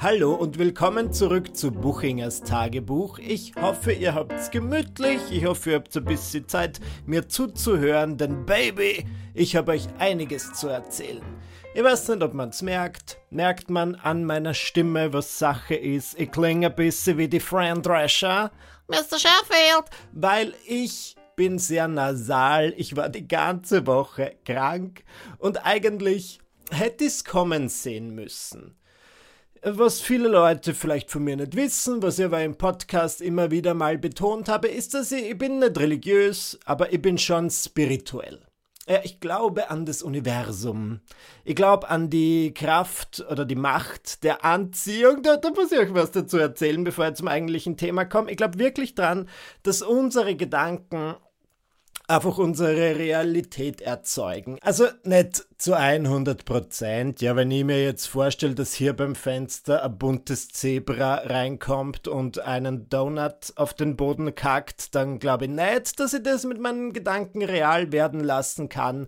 Hallo und willkommen zurück zu Buchingers Tagebuch. Ich hoffe, ihr habt's gemütlich. Ich hoffe, ihr habt ein bisschen Zeit, mir zuzuhören, denn Baby, ich habe euch einiges zu erzählen. Ich weiß nicht, ob man's merkt. Merkt man an meiner Stimme, was Sache ist? Ich klinge ein bisschen wie die Fran Drescher. Mr. Sheffield! Weil ich bin sehr nasal. Ich war die ganze Woche krank und eigentlich hätte ich's kommen sehen müssen. Was viele Leute vielleicht von mir nicht wissen, was ich aber im Podcast immer wieder mal betont habe, ist, dass ich, ich bin nicht religiös, aber ich bin schon spirituell. Ich glaube an das Universum. Ich glaube an die Kraft oder die Macht der Anziehung. Da, da, muss ich euch was dazu erzählen, bevor ich zum eigentlichen Thema komme. Ich glaube wirklich dran, dass unsere Gedanken einfach unsere Realität erzeugen. Also nicht zu 100 Prozent. Ja, wenn ich mir jetzt vorstelle, dass hier beim Fenster ein buntes Zebra reinkommt und einen Donut auf den Boden kackt, dann glaube ich nicht, dass ich das mit meinen Gedanken real werden lassen kann.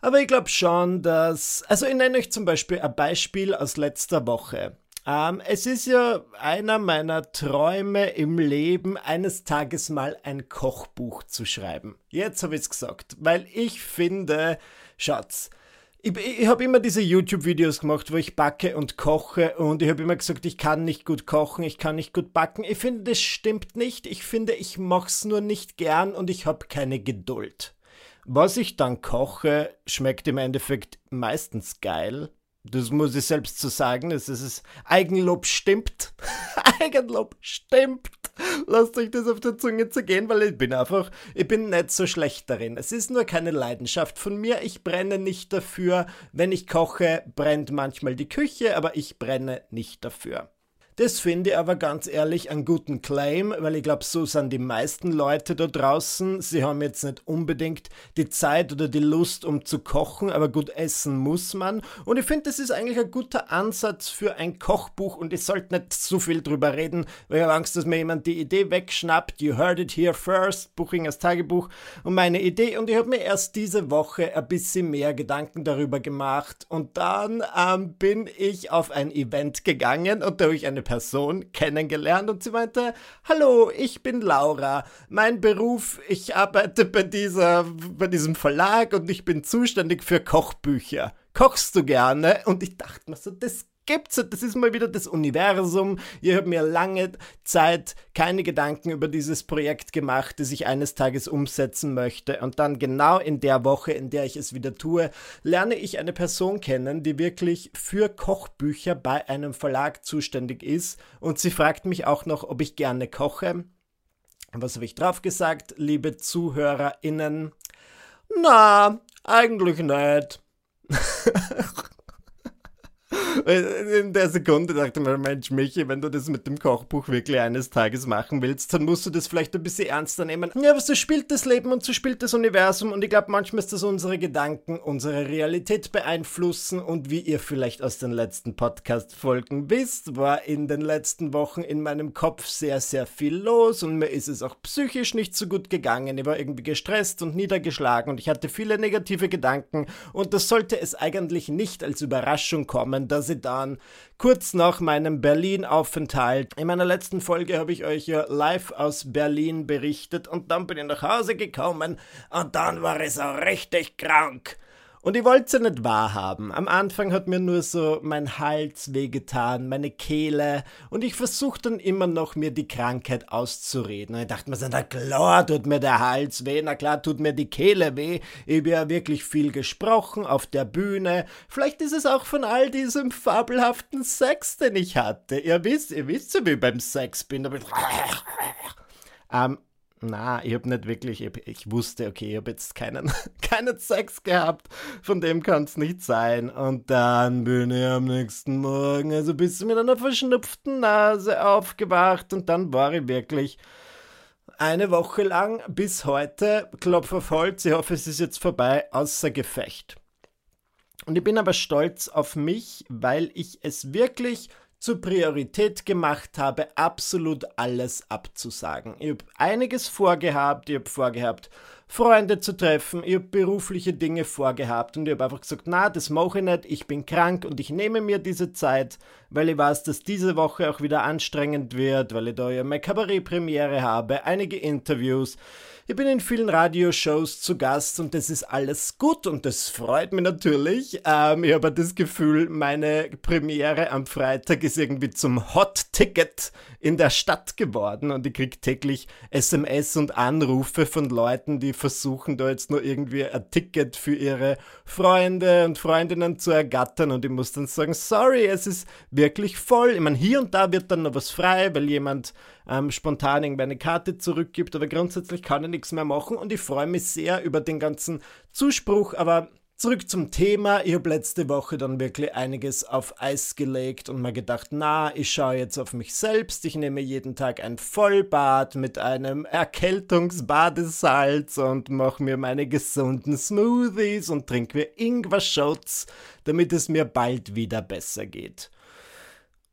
Aber ich glaube schon, dass. Also, ich nenne euch zum Beispiel ein Beispiel aus letzter Woche. Ähm, es ist ja einer meiner Träume im Leben, eines Tages mal ein Kochbuch zu schreiben. Jetzt habe ich es gesagt, weil ich finde, Schatz, ich, ich habe immer diese YouTube-Videos gemacht, wo ich backe und koche und ich habe immer gesagt, ich kann nicht gut kochen, ich kann nicht gut backen. Ich finde, das stimmt nicht. Ich finde, ich mache es nur nicht gern und ich habe keine Geduld. Was ich dann koche, schmeckt im Endeffekt meistens geil. Das muss ich selbst so sagen. Es ist Eigenlob stimmt. Eigenlob stimmt. Lasst euch das auf der Zunge zergehen, weil ich bin einfach, ich bin nicht so schlecht darin. Es ist nur keine Leidenschaft von mir. Ich brenne nicht dafür. Wenn ich koche, brennt manchmal die Küche, aber ich brenne nicht dafür. Das finde ich aber ganz ehrlich einen guten Claim, weil ich glaube, so sind die meisten Leute da draußen. Sie haben jetzt nicht unbedingt die Zeit oder die Lust, um zu kochen, aber gut essen muss man. Und ich finde, das ist eigentlich ein guter Ansatz für ein Kochbuch und ich sollte nicht zu viel drüber reden, weil ich habe Angst, dass mir jemand die Idee wegschnappt. You heard it here first, Buchingers Tagebuch und meine Idee. Und ich habe mir erst diese Woche ein bisschen mehr Gedanken darüber gemacht und dann ähm, bin ich auf ein Event gegangen und da habe ich eine Person kennengelernt und sie meinte, hallo, ich bin Laura. Mein Beruf, ich arbeite bei dieser, bei diesem Verlag und ich bin zuständig für Kochbücher. Kochst du gerne? Und ich dachte mir so, das gibt's. Das ist mal wieder das Universum. Ich habe mir lange Zeit keine Gedanken über dieses Projekt gemacht, das ich eines Tages umsetzen möchte. Und dann genau in der Woche, in der ich es wieder tue, lerne ich eine Person kennen, die wirklich für Kochbücher bei einem Verlag zuständig ist. Und sie fragt mich auch noch, ob ich gerne koche. Was habe ich drauf gesagt, liebe ZuhörerInnen? Na, eigentlich nicht. In der Sekunde dachte mir, Mensch, Michi, wenn du das mit dem Kochbuch wirklich eines Tages machen willst, dann musst du das vielleicht ein bisschen ernster nehmen. Ja, aber so spielt das Leben und so spielt das Universum und ich glaube, manchmal ist das unsere Gedanken, unsere Realität beeinflussen und wie ihr vielleicht aus den letzten Podcast-Folgen wisst, war in den letzten Wochen in meinem Kopf sehr, sehr viel los und mir ist es auch psychisch nicht so gut gegangen. Ich war irgendwie gestresst und niedergeschlagen und ich hatte viele negative Gedanken und das sollte es eigentlich nicht als Überraschung kommen, dass ich dann kurz nach meinem Berlin-Aufenthalt, in meiner letzten Folge habe ich euch ja live aus Berlin berichtet und dann bin ich nach Hause gekommen und dann war ich so richtig krank. Und ich wollte es ja nicht wahrhaben. Am Anfang hat mir nur so mein Hals wehgetan, meine Kehle. Und ich versuchte dann immer noch, mir die Krankheit auszureden. Und ich dachte mir so, na klar tut mir der Hals weh, na klar tut mir die Kehle weh. Ich habe ja wirklich viel gesprochen auf der Bühne. Vielleicht ist es auch von all diesem fabelhaften Sex, den ich hatte. Ihr wisst, ihr wisst ja, wie ich beim Sex bin. Aber ähm, na, ich habe nicht wirklich, ich, ich, wusste, okay, ich habe jetzt keinen, keinen Sex gehabt, von dem kann es nicht sein. Und dann bin ich am nächsten Morgen, also bis mit einer verschnupften Nase aufgewacht und dann war ich wirklich eine Woche lang bis heute, Klopf auf Holz, ich hoffe, es ist jetzt vorbei, außer Gefecht. Und ich bin aber stolz auf mich, weil ich es wirklich zur Priorität gemacht habe, absolut alles abzusagen. Ich habe einiges vorgehabt, ich habe vorgehabt, Freunde zu treffen, ich habe berufliche Dinge vorgehabt und ich habe einfach gesagt, na, das mache ich nicht, ich bin krank und ich nehme mir diese Zeit, weil ich weiß, dass diese Woche auch wieder anstrengend wird, weil ich da ja meine Kabarettpremiere habe, einige Interviews. Ich bin in vielen Radioshows zu Gast und das ist alles gut und das freut mich natürlich. Ähm, ich habe das Gefühl, meine Premiere am Freitag ist irgendwie zum Hot Ticket in der Stadt geworden und ich kriege täglich SMS und Anrufe von Leuten, die versuchen da jetzt nur irgendwie ein Ticket für ihre Freunde und Freundinnen zu ergattern und ich muss dann sagen, sorry, es ist wirklich voll. Ich meine, hier und da wird dann noch was frei, weil jemand ähm, spontan irgendwie eine Karte zurückgibt, aber grundsätzlich kann ich nichts mehr machen und ich freue mich sehr über den ganzen Zuspruch, aber Zurück zum Thema. Ich habe letzte Woche dann wirklich einiges auf Eis gelegt und mir gedacht, na, ich schaue jetzt auf mich selbst. Ich nehme jeden Tag ein Vollbad mit einem Erkältungsbadesalz und mache mir meine gesunden Smoothies und trinke mir Ingwer-Shots, damit es mir bald wieder besser geht.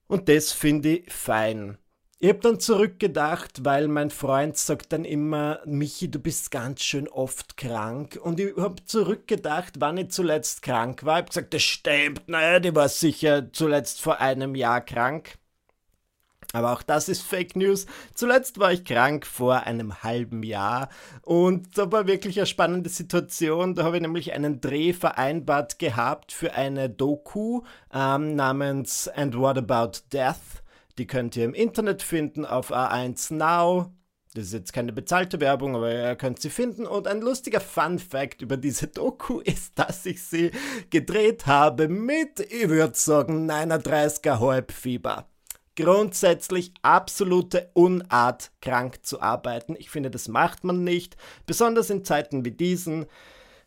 Und das finde ich fein. Ich habe dann zurückgedacht, weil mein Freund sagt dann immer, Michi, du bist ganz schön oft krank. Und ich habe zurückgedacht, wann ich zuletzt krank war. Ich habe gesagt, das stimmt, naja, die war sicher zuletzt vor einem Jahr krank. Aber auch das ist Fake News. Zuletzt war ich krank vor einem halben Jahr und da war wirklich eine spannende Situation. Da habe ich nämlich einen Dreh vereinbart gehabt für eine Doku ähm, namens And What About Death? Die könnt ihr im Internet finden auf A1 Now. Das ist jetzt keine bezahlte Werbung, aber ihr könnt sie finden. Und ein lustiger Fun Fact über diese Doku ist, dass ich sie gedreht habe mit, ich würde sagen, 39er Halbfieber. Grundsätzlich absolute Unart, krank zu arbeiten. Ich finde, das macht man nicht, besonders in Zeiten wie diesen.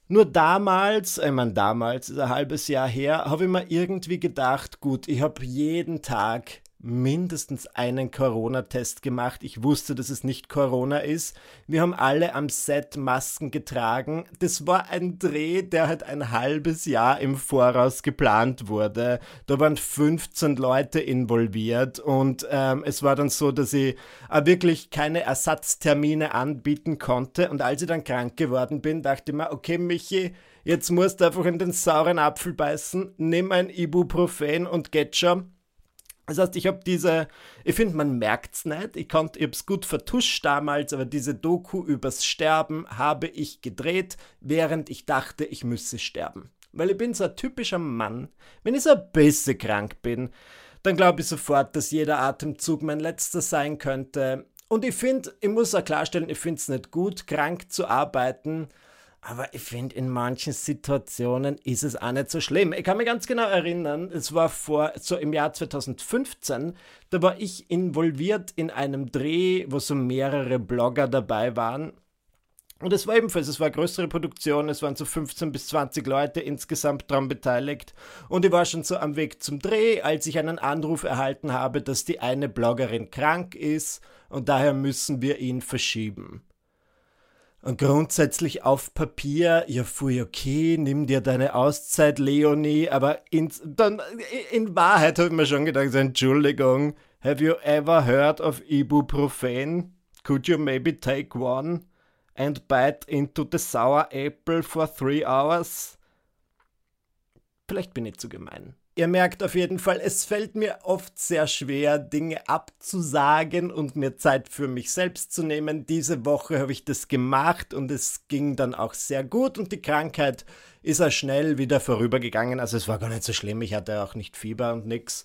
Nur damals, ich meine, damals ist ein halbes Jahr her, habe ich mir irgendwie gedacht, gut, ich habe jeden Tag mindestens einen Corona-Test gemacht. Ich wusste, dass es nicht Corona ist. Wir haben alle am Set Masken getragen. Das war ein Dreh, der halt ein halbes Jahr im Voraus geplant wurde. Da waren 15 Leute involviert und ähm, es war dann so, dass ich äh, wirklich keine Ersatztermine anbieten konnte. Und als ich dann krank geworden bin, dachte ich mir, okay, Michi, jetzt musst du einfach in den sauren Apfel beißen, nimm ein Ibuprofen und geht schon das heißt, ich habe diese, ich finde, man merkt es nicht. Ich, ich habe es gut vertuscht damals, aber diese Doku übers Sterben habe ich gedreht, während ich dachte, ich müsse sterben. Weil ich bin so ein typischer Mann. Wenn ich so ein bisschen krank bin, dann glaube ich sofort, dass jeder Atemzug mein letzter sein könnte. Und ich finde, ich muss auch klarstellen, ich finde es nicht gut, krank zu arbeiten aber ich finde, in manchen Situationen ist es auch nicht so schlimm. Ich kann mich ganz genau erinnern, es war vor, so im Jahr 2015, da war ich involviert in einem Dreh, wo so mehrere Blogger dabei waren. Und es war ebenfalls, es war eine größere Produktion, es waren so 15 bis 20 Leute insgesamt daran beteiligt. Und ich war schon so am Weg zum Dreh, als ich einen Anruf erhalten habe, dass die eine Bloggerin krank ist und daher müssen wir ihn verschieben. Und grundsätzlich auf Papier, ja, fui, okay, nimm dir deine Auszeit, Leonie, aber in, dann, in Wahrheit habe ich mir schon gedacht, Entschuldigung, have you ever heard of Ibuprofen? Could you maybe take one and bite into the sour apple for three hours? Vielleicht bin ich zu gemein. Ihr merkt auf jeden Fall, es fällt mir oft sehr schwer, Dinge abzusagen und mir Zeit für mich selbst zu nehmen. Diese Woche habe ich das gemacht und es ging dann auch sehr gut und die Krankheit ist auch schnell wieder vorübergegangen. Also es war gar nicht so schlimm, ich hatte auch nicht Fieber und nix.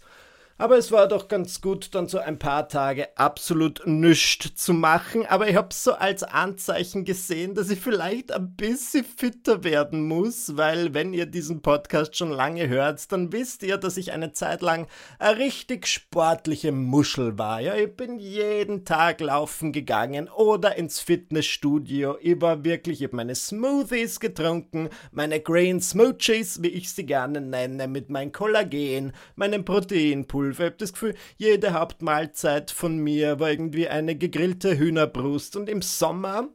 Aber es war doch ganz gut, dann so ein paar Tage absolut nichts zu machen. Aber ich habe es so als Anzeichen gesehen, dass ich vielleicht ein bisschen fitter werden muss, weil wenn ihr diesen Podcast schon lange hört, dann wisst ihr, dass ich eine Zeit lang eine richtig sportliche Muschel war. Ja, ich bin jeden Tag laufen gegangen oder ins Fitnessstudio. Ich war wirklich, ich habe meine Smoothies getrunken, meine Green Smoochies, wie ich sie gerne nenne, mit meinem Kollagen, meinem Proteinpulver Pulver. Ich habe das Gefühl, jede Hauptmahlzeit von mir war irgendwie eine gegrillte Hühnerbrust. Und im Sommer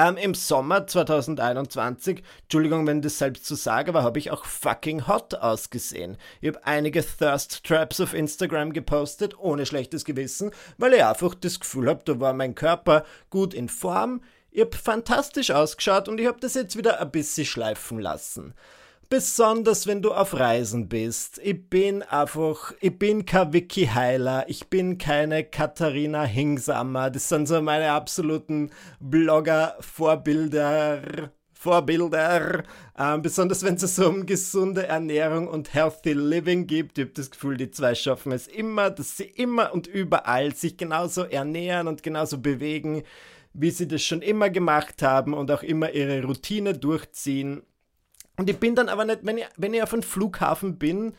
Ähm, Im Sommer 2021, Entschuldigung, wenn ich das selbst so sage, aber habe ich auch fucking hot ausgesehen. Ich habe einige Thirst Traps auf Instagram gepostet, ohne schlechtes Gewissen, weil ich einfach das Gefühl habe, da war mein Körper gut in Form. Ich habe fantastisch ausgeschaut und ich habe das jetzt wieder ein bisschen schleifen lassen. Besonders wenn du auf Reisen bist. Ich bin einfach, ich bin kein Vicky Heiler, ich bin keine Katharina Hingsammer. Das sind so meine absoluten Blogger-Vorbilder. Vorbilder, ähm, besonders wenn es so um gesunde Ernährung und Healthy Living gibt. Ich habe das Gefühl, die zwei schaffen es immer, dass sie immer und überall sich genauso ernähren und genauso bewegen, wie sie das schon immer gemacht haben und auch immer ihre Routine durchziehen. Und ich bin dann aber nicht, wenn ich, wenn ich auf einem Flughafen bin,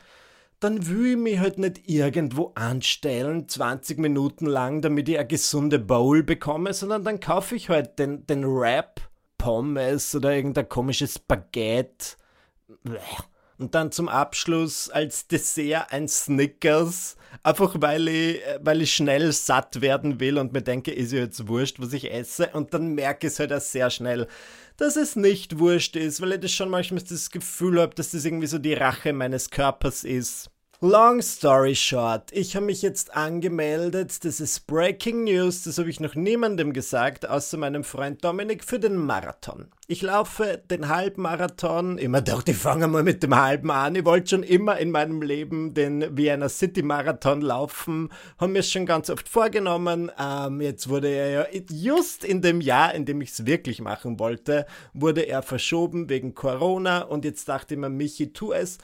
dann will ich mich halt nicht irgendwo anstellen, 20 Minuten lang, damit ich eine gesunde Bowl bekomme, sondern dann kaufe ich halt den, den Wrap, Pommes oder irgendein komisches Baguette. Und dann zum Abschluss als Dessert ein Snickers, einfach weil ich, weil ich schnell satt werden will und mir denke, ist ja jetzt wurscht, was ich esse. Und dann merke ich es halt auch sehr schnell, dass es nicht wurscht ist, weil ich das schon manchmal das Gefühl habe, dass das irgendwie so die Rache meines Körpers ist. Long story short, ich habe mich jetzt angemeldet, das ist Breaking News, das habe ich noch niemandem gesagt, außer meinem Freund Dominik, für den Marathon. Ich laufe den Halbmarathon, immer doch, ich fange mal mit dem Halben an, ich wollte schon immer in meinem Leben den Vienna City Marathon laufen, habe mir schon ganz oft vorgenommen, ähm, jetzt wurde er ja just in dem Jahr, in dem ich es wirklich machen wollte, wurde er verschoben wegen Corona und jetzt dachte ich mir, Michi, tu es.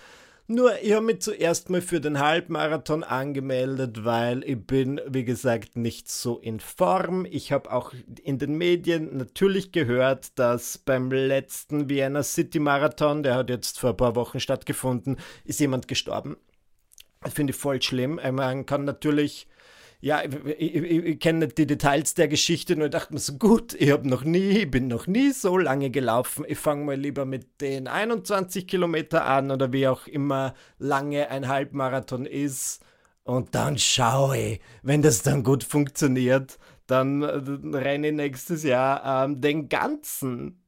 Nur, ich habe mich zuerst mal für den Halbmarathon angemeldet, weil ich bin, wie gesagt, nicht so in Form. Ich habe auch in den Medien natürlich gehört, dass beim letzten Vienna City Marathon, der hat jetzt vor ein paar Wochen stattgefunden, ist jemand gestorben. Das finde ich voll schlimm. Man kann natürlich ja, ich, ich, ich kenne die Details der Geschichte, nur dachte mir so, gut, ich habe noch nie, bin noch nie so lange gelaufen. Ich fange mal lieber mit den 21 Kilometer an oder wie auch immer lange ein Halbmarathon ist. Und dann schaue ich, wenn das dann gut funktioniert, dann äh, renne ich nächstes Jahr ähm, den ganzen.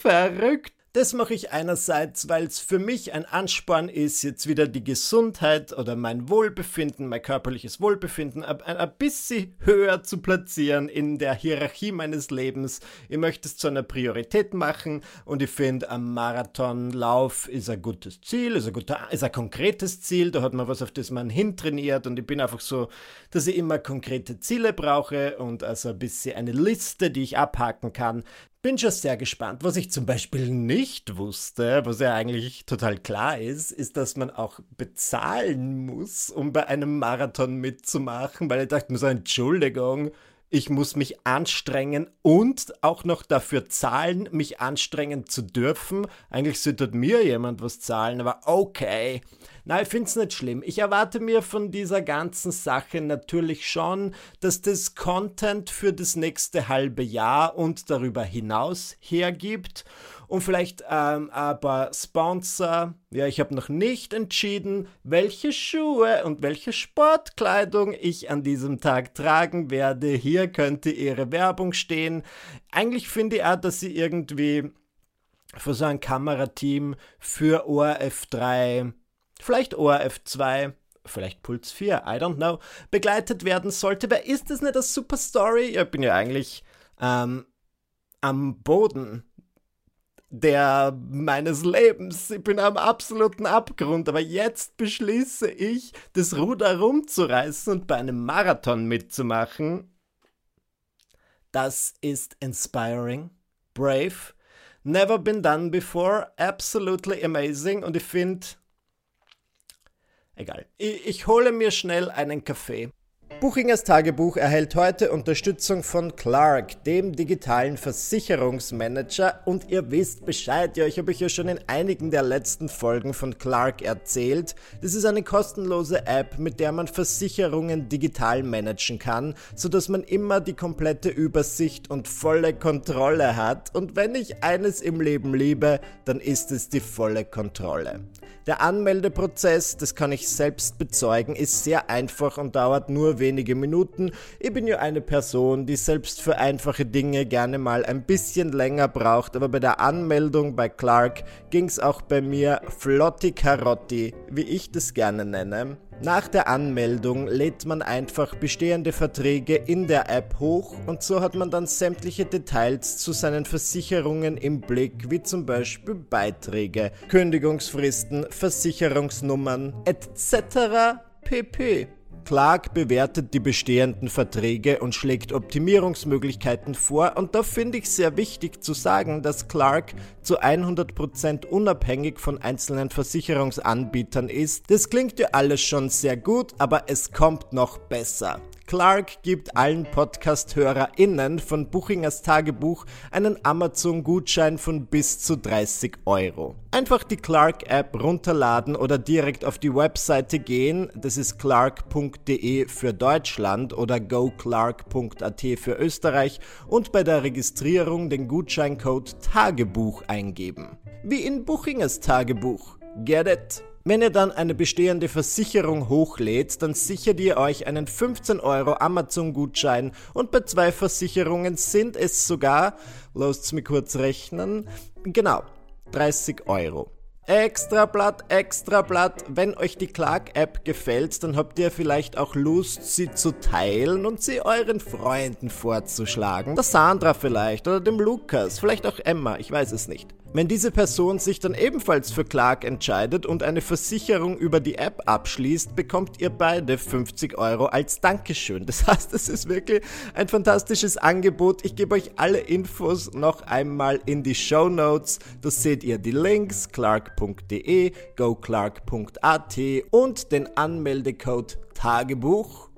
Verrückt. Das mache ich einerseits, weil es für mich ein Ansporn ist, jetzt wieder die Gesundheit oder mein Wohlbefinden, mein körperliches Wohlbefinden ein, bisschen höher zu platzieren in der Hierarchie meines Lebens. Ich möchte es zu einer Priorität machen und ich finde, ein Marathonlauf ist ein gutes Ziel, ist ein, guter, ist ein konkretes Ziel, da hat man was, auf das man hintrainiert und ich bin einfach so, dass ich immer konkrete Ziele brauche und also ein bisschen eine Liste, die ich abhaken kann, bin schon sehr gespannt. Was ich zum Beispiel nicht wusste, was ja eigentlich total klar ist, ist, dass man auch bezahlen muss, um bei einem Marathon mitzumachen, weil ich dachte mir so, Entschuldigung, ich muss mich anstrengen und auch noch dafür zahlen, mich anstrengen zu dürfen. Eigentlich sollte mir jemand was zahlen, aber okay. Nein, ich finde es nicht schlimm. Ich erwarte mir von dieser ganzen Sache natürlich schon, dass das Content für das nächste halbe Jahr und darüber hinaus hergibt und vielleicht ähm, paar Sponsor. Ja, ich habe noch nicht entschieden, welche Schuhe und welche Sportkleidung ich an diesem Tag tragen werde. Hier könnte ihre Werbung stehen. Eigentlich finde ich auch, dass sie irgendwie für so ein Kamerateam für ORF 3, vielleicht ORF 2, vielleicht Puls 4, I don't know, begleitet werden sollte. Wer ist das nicht eine super Story? Ich bin ja eigentlich ähm, am Boden der meines Lebens. Ich bin am absoluten Abgrund, aber jetzt beschließe ich, das Ruder rumzureißen und bei einem Marathon mitzumachen. Das ist inspiring, brave, never been done before, absolutely amazing und ich finde, egal. Ich, ich hole mir schnell einen Kaffee. Buchingers Tagebuch erhält heute Unterstützung von Clark, dem digitalen Versicherungsmanager. Und ihr wisst Bescheid, ja, ich habe euch ja schon in einigen der letzten Folgen von Clark erzählt. Das ist eine kostenlose App, mit der man Versicherungen digital managen kann, sodass man immer die komplette Übersicht und volle Kontrolle hat. Und wenn ich eines im Leben liebe, dann ist es die volle Kontrolle. Der Anmeldeprozess, das kann ich selbst bezeugen, ist sehr einfach und dauert nur wenig wenige Minuten. Ich bin ja eine Person, die selbst für einfache Dinge gerne mal ein bisschen länger braucht, aber bei der Anmeldung bei Clark ging es auch bei mir flotti carotti, wie ich das gerne nenne. Nach der Anmeldung lädt man einfach bestehende Verträge in der App hoch und so hat man dann sämtliche Details zu seinen Versicherungen im Blick, wie zum Beispiel Beiträge, Kündigungsfristen, Versicherungsnummern etc. pp. Clark bewertet die bestehenden Verträge und schlägt Optimierungsmöglichkeiten vor und da finde ich sehr wichtig zu sagen, dass Clark zu 100% unabhängig von einzelnen Versicherungsanbietern ist. Das klingt ja alles schon sehr gut, aber es kommt noch besser. Clark gibt allen Podcast-HörerInnen von Buchingers Tagebuch einen Amazon-Gutschein von bis zu 30 Euro. Einfach die Clark-App runterladen oder direkt auf die Webseite gehen. Das ist clark.de für Deutschland oder goclark.at für Österreich und bei der Registrierung den Gutscheincode Tagebuch eingeben. Wie in Buchingers Tagebuch. Get it? Wenn ihr dann eine bestehende Versicherung hochlädt, dann sichert ihr euch einen 15 Euro Amazon-Gutschein und bei zwei Versicherungen sind es sogar, lasst mich kurz rechnen, genau, 30 Euro. Extra Blatt, extra Blatt. Wenn euch die Clark-App gefällt, dann habt ihr vielleicht auch Lust, sie zu teilen und sie euren Freunden vorzuschlagen. Der Sandra vielleicht oder dem Lukas, vielleicht auch Emma, ich weiß es nicht. Wenn diese Person sich dann ebenfalls für Clark entscheidet und eine Versicherung über die App abschließt, bekommt ihr beide 50 Euro als Dankeschön. Das heißt, es ist wirklich ein fantastisches Angebot. Ich gebe euch alle Infos noch einmal in die Show Notes. Da seht ihr die Links clark.de, goclark.at und den Anmeldecode Tagebuch.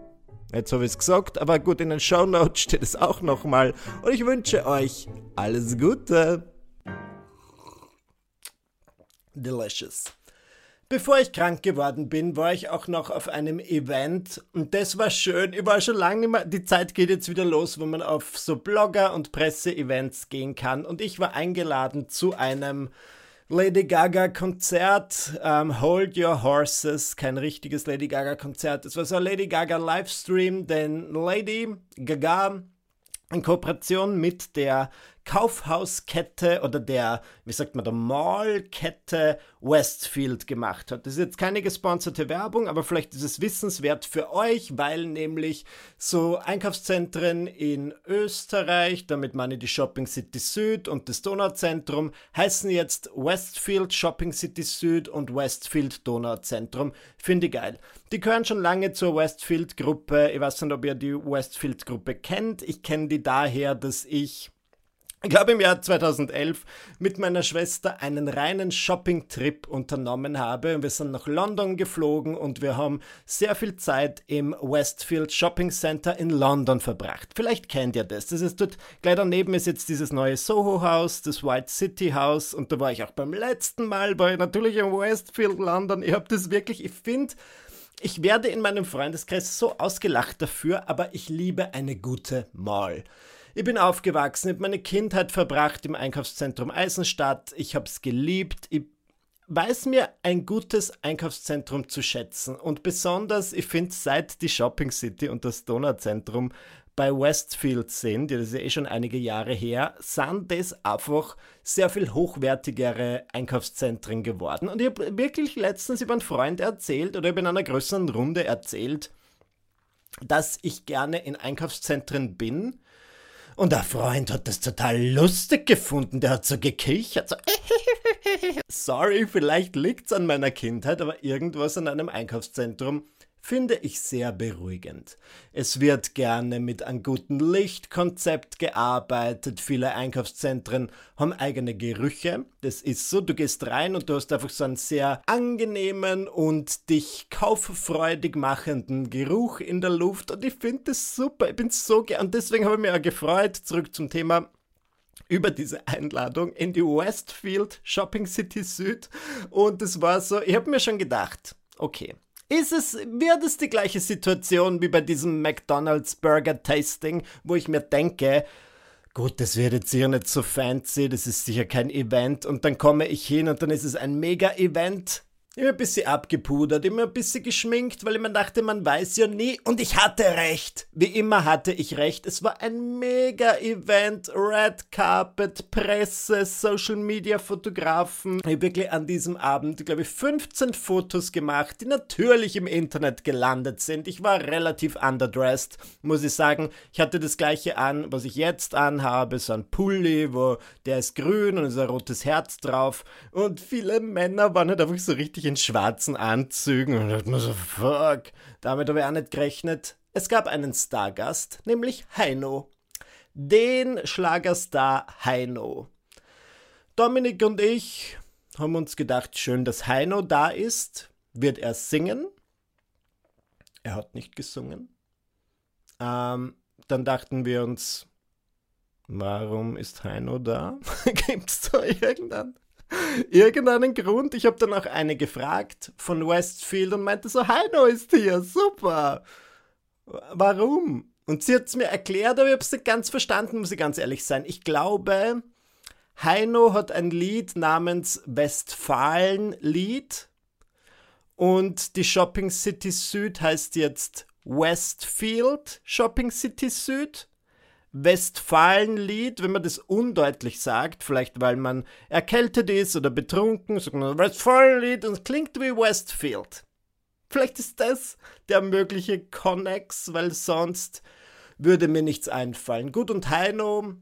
Jetzt habe ich es gesagt, aber gut, in den Show Notes steht es auch nochmal. Und ich wünsche euch alles Gute. Delicious. Bevor ich krank geworden bin, war ich auch noch auf einem Event und das war schön. Ich war schon lange nicht mehr, die Zeit geht jetzt wieder los, wo man auf so Blogger- und Presse-Events gehen kann und ich war eingeladen zu einem Lady Gaga Konzert, ähm, Hold Your Horses, kein richtiges Lady Gaga Konzert. Es war so ein Lady Gaga Livestream, denn Lady Gaga in Kooperation mit der Kaufhauskette oder der, wie sagt man, der Mallkette Westfield gemacht hat. Das ist jetzt keine gesponserte Werbung, aber vielleicht ist es wissenswert für euch, weil nämlich so Einkaufszentren in Österreich, damit meine die Shopping City Süd und das Donauzentrum, heißen jetzt Westfield Shopping City Süd und Westfield Donauzentrum. Finde ich geil. Die gehören schon lange zur Westfield Gruppe. Ich weiß nicht, ob ihr die Westfield Gruppe kennt. Ich kenne die daher, dass ich ich glaube im Jahr 2011 mit meiner Schwester einen reinen Shopping-Trip unternommen habe. Wir sind nach London geflogen und wir haben sehr viel Zeit im Westfield Shopping Center in London verbracht. Vielleicht kennt ihr das. Das ist dort, gleich daneben ist jetzt dieses neue Soho House, das White City House und da war ich auch beim letzten Mal, war ich natürlich im Westfield London. Ich habe das wirklich, ich finde, ich werde in meinem Freundeskreis so ausgelacht dafür, aber ich liebe eine gute Mall. Ich bin aufgewachsen, ich habe meine Kindheit verbracht im Einkaufszentrum Eisenstadt. Ich habe es geliebt. Ich weiß mir ein gutes Einkaufszentrum zu schätzen. Und besonders, ich finde, seit die Shopping City und das Donauzentrum bei Westfield sind, das ist ja eh schon einige Jahre her, sind das einfach sehr viel hochwertigere Einkaufszentren geworden. Und ich habe wirklich letztens über einen Freund erzählt oder in einer größeren Runde erzählt, dass ich gerne in Einkaufszentren bin und der Freund hat das total lustig gefunden. Der hat so gekichert. So Sorry, vielleicht liegt's an meiner Kindheit, aber irgendwas an einem Einkaufszentrum finde ich sehr beruhigend. Es wird gerne mit einem guten Lichtkonzept gearbeitet. Viele Einkaufszentren haben eigene Gerüche. Das ist so, du gehst rein und du hast einfach so einen sehr angenehmen und dich kauffreudig machenden Geruch in der Luft und ich finde das super. Ich bin so gern und deswegen habe ich mich auch gefreut. Zurück zum Thema über diese Einladung in die Westfield Shopping City Süd und es war so, ich habe mir schon gedacht, okay, ist es, wird es die gleiche Situation wie bei diesem McDonald's Burger Tasting, wo ich mir denke, gut, das wird jetzt sicher nicht so fancy, das ist sicher kein Event und dann komme ich hin und dann ist es ein Mega-Event. Immer ein bisschen abgepudert, immer ein bisschen geschminkt, weil ich mir dachte, man weiß ja nie. Und ich hatte recht. Wie immer hatte ich recht. Es war ein Mega-Event. Red Carpet, Presse, Social Media Fotografen. Ich habe wirklich an diesem Abend, glaube ich, 15 Fotos gemacht, die natürlich im Internet gelandet sind. Ich war relativ underdressed, muss ich sagen. Ich hatte das gleiche an, was ich jetzt anhabe. So ein Pulli, wo der ist grün und ist ein rotes Herz drauf. Und viele Männer waren halt einfach so richtig richtig in schwarzen Anzügen und dachte mir so, fuck, damit habe ich auch nicht gerechnet. Es gab einen Stargast, nämlich Heino. Den Schlagerstar Heino. Dominik und ich haben uns gedacht, schön, dass Heino da ist. Wird er singen? Er hat nicht gesungen. Ähm, dann dachten wir uns, warum ist Heino da? Gibt es da irgendeinen irgendeinen Grund. Ich habe dann auch eine gefragt von Westfield und meinte so, Heino ist hier, super. Warum? Und sie hat es mir erklärt, aber ich habe es nicht ganz verstanden, muss ich ganz ehrlich sein. Ich glaube, Heino hat ein Lied namens Westfalen-Lied und die Shopping City Süd heißt jetzt Westfield Shopping City Süd. Westfalenlied, wenn man das undeutlich sagt, vielleicht weil man erkältet ist oder betrunken, sagt man Westfalenlied und es klingt wie Westfield. Vielleicht ist das der mögliche Connex, weil sonst würde mir nichts einfallen. Gut, und Heino,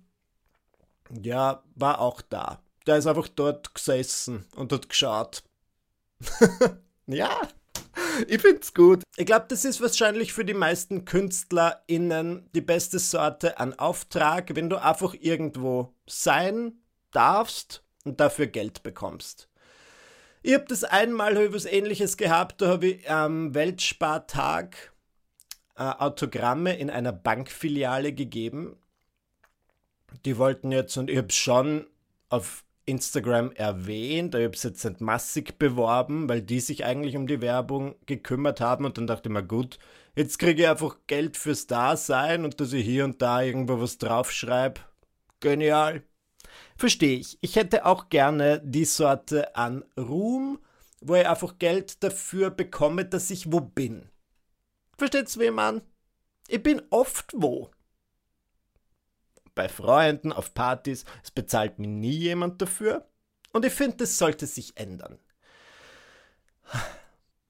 ja, war auch da. Der ist einfach dort gesessen und hat geschaut. ja, ich find's gut. Ich glaube, das ist wahrscheinlich für die meisten KünstlerInnen die beste Sorte an Auftrag, wenn du einfach irgendwo sein darfst und dafür Geld bekommst. Ich habe das einmal hab ich was ähnliches gehabt, da habe ich am Weltspartag äh, Autogramme in einer Bankfiliale gegeben. Die wollten jetzt, und ich habe schon auf Instagram erwähnt, ich habe es jetzt nicht massig beworben, weil die sich eigentlich um die Werbung gekümmert haben und dann dachte ich mir, gut, jetzt kriege ich einfach Geld fürs Dasein und dass ich hier und da irgendwo was draufschreibe. Genial. Verstehe ich. Ich hätte auch gerne die Sorte an Ruhm, wo ich einfach Geld dafür bekomme, dass ich wo bin. Versteht's, wie man? Ich bin oft wo bei Freunden, auf Partys. Es bezahlt mir nie jemand dafür. Und ich finde, das sollte sich ändern.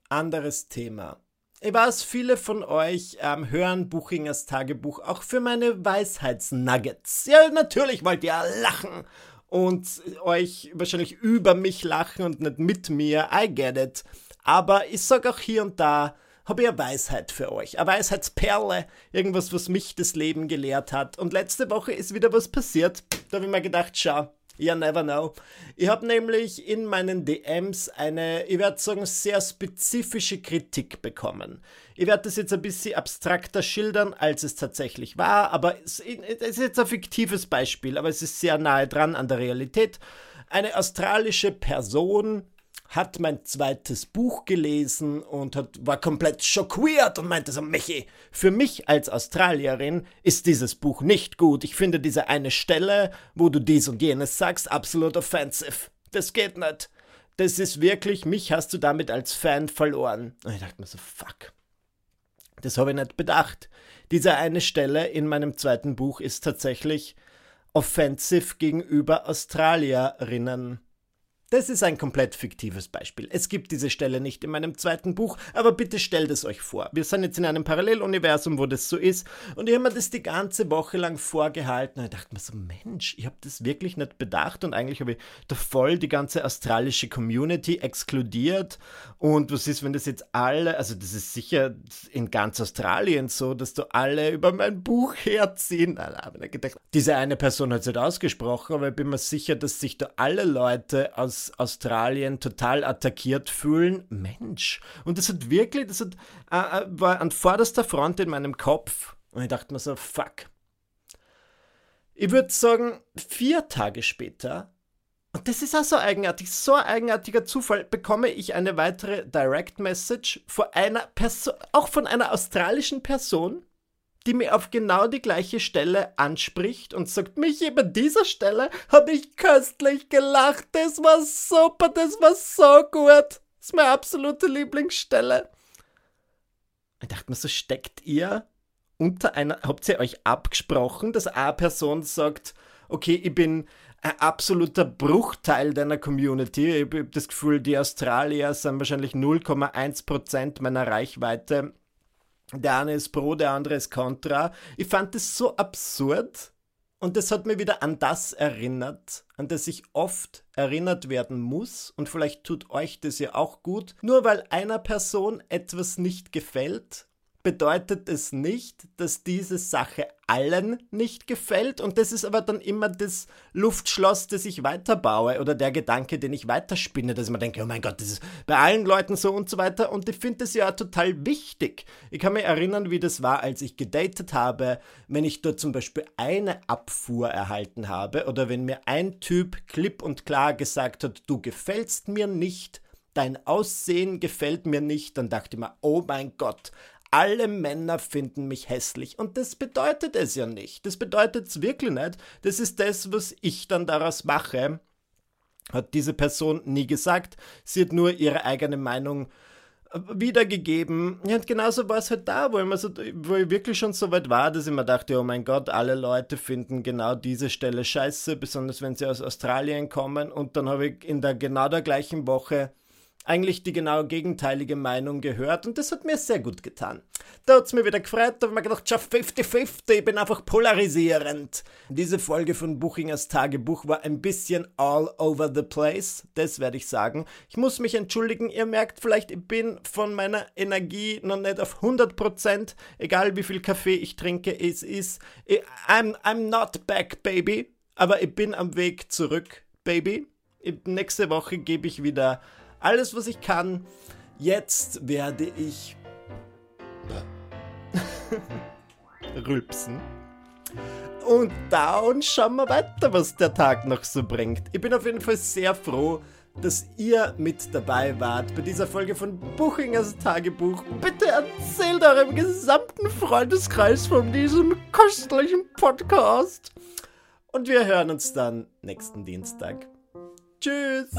Anderes Thema. Ich weiß, viele von euch ähm, hören Buchingers Tagebuch auch für meine Weisheitsnuggets. Ja, natürlich wollt ihr lachen und euch wahrscheinlich über mich lachen und nicht mit mir. I get it. Aber ich sage auch hier und da, habe ich eine Weisheit für euch. Eine Weisheitsperle. Irgendwas, was mich das Leben gelehrt hat. Und letzte Woche ist wieder was passiert. Da habe ich mir gedacht, schau, You never know. Ich habe nämlich in meinen DMs eine, ich werde sagen, sehr spezifische Kritik bekommen. Ich werde das jetzt ein bisschen abstrakter schildern, als es tatsächlich war, aber es, es ist jetzt ein fiktives Beispiel, aber es ist sehr nahe dran an der Realität. Eine australische Person hat mein zweites Buch gelesen und hat, war komplett schockiert und meinte so, Michi, für mich als Australierin ist dieses Buch nicht gut. Ich finde diese eine Stelle, wo du dies und jenes sagst, absolut offensive. Das geht nicht. Das ist wirklich, mich hast du damit als Fan verloren. Und ich dachte mir so, fuck. Das habe ich nicht bedacht. Diese eine Stelle in meinem zweiten Buch ist tatsächlich offensive gegenüber Australierinnen. Das ist ein komplett fiktives Beispiel. Es gibt diese Stelle nicht in meinem zweiten Buch, aber bitte stellt es euch vor. Wir sind jetzt in einem Paralleluniversum, wo das so ist. Und ich habe mir das die ganze Woche lang vorgehalten. Und ich dachte mir so, Mensch, ich habe das wirklich nicht bedacht. Und eigentlich habe ich da voll die ganze australische Community exkludiert. Und was ist, wenn das jetzt alle, also das ist sicher in ganz Australien so, dass du alle über mein Buch herziehen. Nein, nein, ich gedacht, diese eine Person hat es nicht ausgesprochen, aber ich bin mir sicher, dass sich da alle Leute aus aus Australien total attackiert fühlen. Mensch. Und das hat wirklich, das hat, äh, äh, war an vorderster Front in meinem Kopf. Und ich dachte mir so, fuck. Ich würde sagen, vier Tage später, und das ist auch so eigenartig, so ein eigenartiger Zufall, bekomme ich eine weitere Direct Message von einer Person, auch von einer australischen Person, die mir auf genau die gleiche Stelle anspricht und sagt, mich bei dieser Stelle habe ich köstlich gelacht, das war super, das war so gut. ist meine absolute Lieblingsstelle. Ich dachte mir, so steckt ihr unter einer, habt ihr euch abgesprochen, dass eine Person sagt, okay, ich bin ein absoluter Bruchteil deiner Community. Ich habe das Gefühl, die Australier sind wahrscheinlich 0,1% meiner Reichweite. Der eine ist pro, der andere ist contra. Ich fand das so absurd und das hat mir wieder an das erinnert, an das ich oft erinnert werden muss und vielleicht tut euch das ja auch gut. Nur weil einer Person etwas nicht gefällt, bedeutet es nicht, dass diese Sache allen nicht gefällt und das ist aber dann immer das Luftschloss, das ich weiterbaue oder der Gedanke, den ich weiterspinne, dass ich mir denke, oh mein Gott, das ist bei allen Leuten so und so weiter und ich finde das ja total wichtig. Ich kann mich erinnern, wie das war, als ich gedatet habe, wenn ich dort zum Beispiel eine Abfuhr erhalten habe oder wenn mir ein Typ klipp und klar gesagt hat, du gefällst mir nicht, dein Aussehen gefällt mir nicht, dann dachte ich mir, oh mein Gott, alle Männer finden mich hässlich. Und das bedeutet es ja nicht. Das bedeutet es wirklich nicht. Das ist das, was ich dann daraus mache. Hat diese Person nie gesagt. Sie hat nur ihre eigene Meinung äh, wiedergegeben. Und genauso war es halt da, wo ich, so, wo ich wirklich schon so weit war, dass ich mir dachte, oh mein Gott, alle Leute finden genau diese Stelle scheiße, besonders wenn sie aus Australien kommen. Und dann habe ich in der genau der gleichen Woche eigentlich die genau gegenteilige Meinung gehört und das hat mir sehr gut getan. Da hat es mir wieder gefreut, da habe ich mir gedacht, schau, 50-50, ich bin einfach polarisierend. Diese Folge von Buchingers Tagebuch war ein bisschen all over the place, das werde ich sagen. Ich muss mich entschuldigen, ihr merkt vielleicht, ich bin von meiner Energie noch nicht auf 100%, egal wie viel Kaffee ich trinke, es ist, I'm, I'm not back, baby, aber ich bin am Weg zurück, baby. Nächste Woche gebe ich wieder alles, was ich kann. Jetzt werde ich rülpsen. Und dann schauen wir weiter, was der Tag noch so bringt. Ich bin auf jeden Fall sehr froh, dass ihr mit dabei wart bei dieser Folge von Buchingers Tagebuch. Bitte erzählt eurem gesamten Freundeskreis von diesem köstlichen Podcast. Und wir hören uns dann nächsten Dienstag. Tschüss!